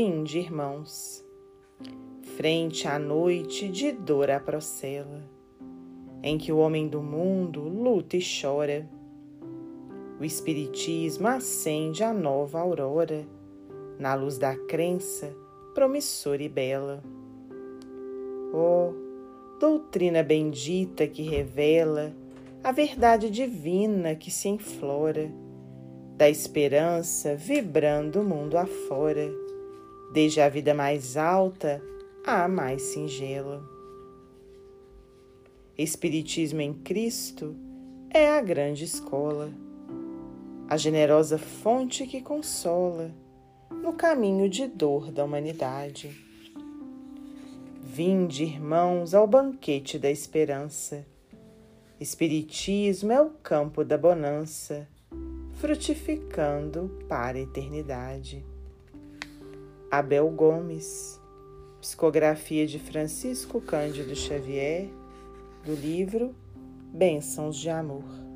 Vinde, irmãos, frente à noite de dor à procela, em que o homem do mundo luta e chora. O Espiritismo acende a nova aurora, na luz da crença promissora e bela. Oh, doutrina bendita que revela a verdade divina que se enflora, da esperança vibrando o mundo afora desde a vida mais alta à mais singela. Espiritismo em Cristo é a grande escola, a generosa fonte que consola no caminho de dor da humanidade. Vinde, irmãos, ao banquete da esperança. Espiritismo é o campo da bonança, frutificando para a eternidade. Abel Gomes, psicografia de Francisco Cândido Xavier, do livro Bênçãos de Amor.